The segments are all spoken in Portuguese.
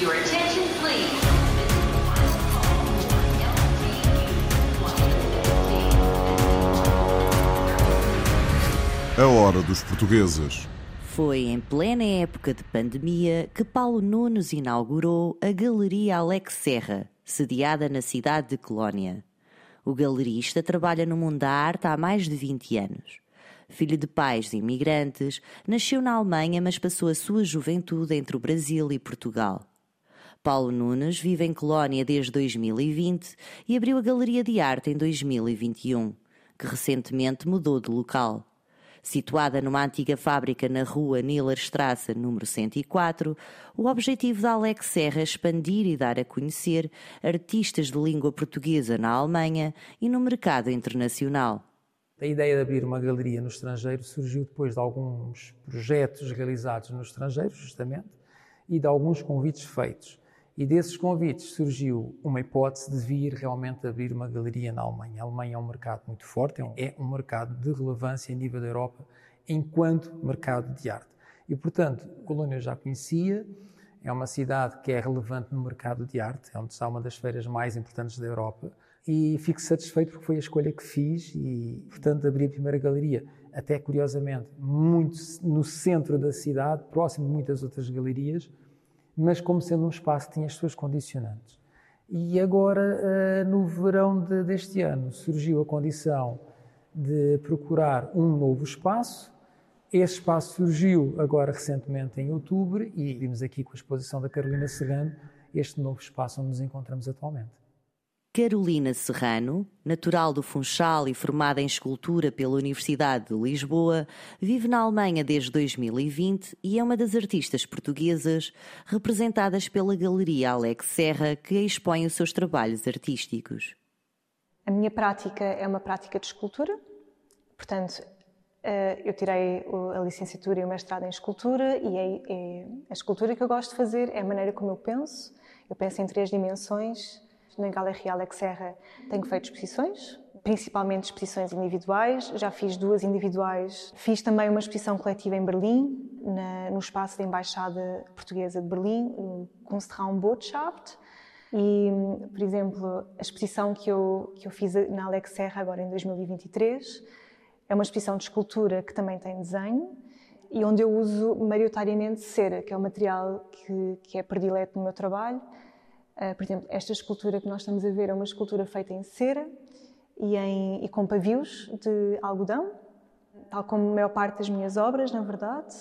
Your attention, please. A hora dos portugueses. Foi em plena época de pandemia que Paulo Nunes inaugurou a Galeria Alex Serra, sediada na cidade de Colónia. O galerista trabalha no mundo da arte há mais de 20 anos. Filho de pais imigrantes, nasceu na Alemanha, mas passou a sua juventude entre o Brasil e Portugal. Paulo Nunes vive em Colónia desde 2020 e abriu a Galeria de Arte em 2021, que recentemente mudou de local. Situada numa antiga fábrica na rua Nillerstrasse, número 104, o objetivo da Alex Serra é expandir e dar a conhecer artistas de língua portuguesa na Alemanha e no mercado internacional. A ideia de abrir uma galeria no estrangeiro surgiu depois de alguns projetos realizados no estrangeiro, justamente, e de alguns convites feitos. E desses convites surgiu uma hipótese de vir realmente abrir uma galeria na Alemanha. A Alemanha é um mercado muito forte, é um, é um mercado de relevância a nível da Europa enquanto mercado de arte. E, portanto, Colônia eu já conhecia, é uma cidade que é relevante no mercado de arte, é onde está uma das feiras mais importantes da Europa. E fico satisfeito porque foi a escolha que fiz e, portanto, abri a primeira galeria, até curiosamente, muito no centro da cidade, próximo de muitas outras galerias, mas como sendo um espaço que tinha as suas condicionantes. E agora, eh, no verão de, deste ano, surgiu a condição de procurar um novo espaço. Esse espaço surgiu agora recentemente em outubro e vimos aqui com a exposição da Carolina Serrano este novo espaço onde nos encontramos atualmente. Carolina Serrano, natural do Funchal e formada em escultura pela Universidade de Lisboa, vive na Alemanha desde 2020 e é uma das artistas portuguesas representadas pela Galeria Alex Serra, que expõe os seus trabalhos artísticos. A minha prática é uma prática de escultura, portanto, eh, eu tirei a licenciatura e o mestrado em escultura e é, é a escultura que eu gosto de fazer é a maneira como eu penso. Eu penso em três dimensões na Galeria Alex Serra tenho feito exposições, principalmente exposições individuais. Já fiz duas individuais. Fiz também uma exposição coletiva em Berlim, na, no espaço da Embaixada Portuguesa de Berlim, no Kunstraumbotschaft. E, por exemplo, a exposição que eu, que eu fiz na Alex Serra agora em 2023 é uma exposição de escultura que também tem desenho e onde eu uso maioritariamente cera, que é o material que, que é predileto no meu trabalho Uh, por exemplo, esta escultura que nós estamos a ver é uma escultura feita em cera e, em, e com pavios de algodão, tal como a maior parte das minhas obras, na verdade.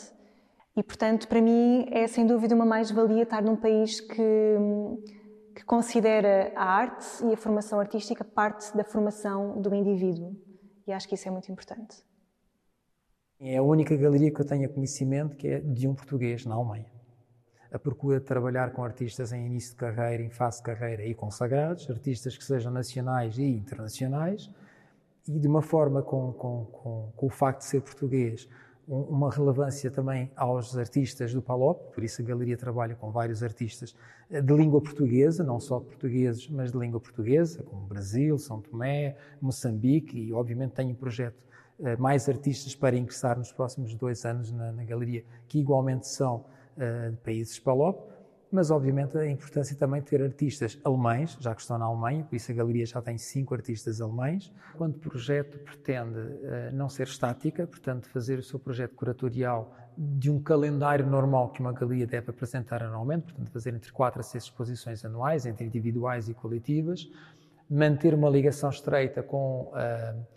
E, portanto, para mim é sem dúvida uma mais-valia estar num país que, que considera a arte e a formação artística parte da formação do indivíduo. E acho que isso é muito importante. É a única galeria que eu tenho conhecimento que é de um português na Alemanha a procura de trabalhar com artistas em início de carreira, em fase de carreira e consagrados, artistas que sejam nacionais e internacionais, e de uma forma com, com, com, com o facto de ser português, um, uma relevância também aos artistas do PALOP, por isso a galeria trabalha com vários artistas eh, de língua portuguesa, não só portugueses, mas de língua portuguesa, como Brasil, São Tomé, Moçambique, e obviamente tem um projeto eh, mais artistas para ingressar nos próximos dois anos na, na galeria, que igualmente são de países PALOP, mas obviamente a importância também de ter artistas alemães, já que estão na Alemanha, por isso a galeria já tem cinco artistas alemães. Quando o projeto pretende uh, não ser estática, portanto fazer o seu projeto curatorial de um calendário normal que uma galeria deve apresentar anualmente, portanto fazer entre quatro a seis exposições anuais, entre individuais e coletivas, manter uma ligação estreita com uh,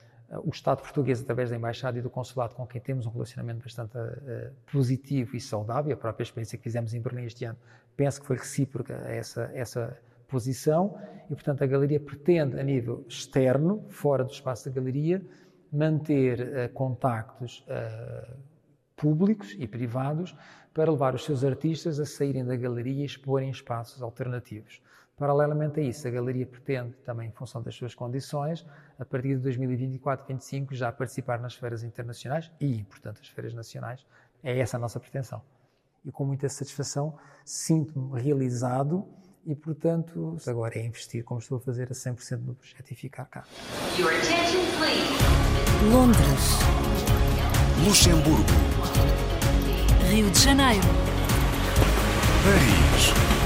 o Estado português, através da Embaixada e do Consulado, com quem temos um relacionamento bastante uh, positivo e saudável, a própria experiência que fizemos em Berlim este ano, penso que foi recíproca essa, essa posição, e portanto a Galeria pretende, a nível externo, fora do espaço da Galeria, manter uh, contactos uh, públicos e privados para levar os seus artistas a saírem da Galeria e exporem espaços alternativos. Paralelamente a isso, a Galeria pretende, também em função das suas condições, a partir de 2024-25, já participar nas feiras internacionais e, portanto, as feiras nacionais. É essa a nossa pretensão. E com muita satisfação sinto-me realizado e, portanto, agora é investir, como estou a fazer, a 100% no projeto e ficar cá. Londres. Luxemburgo. Rio de Janeiro. Paris.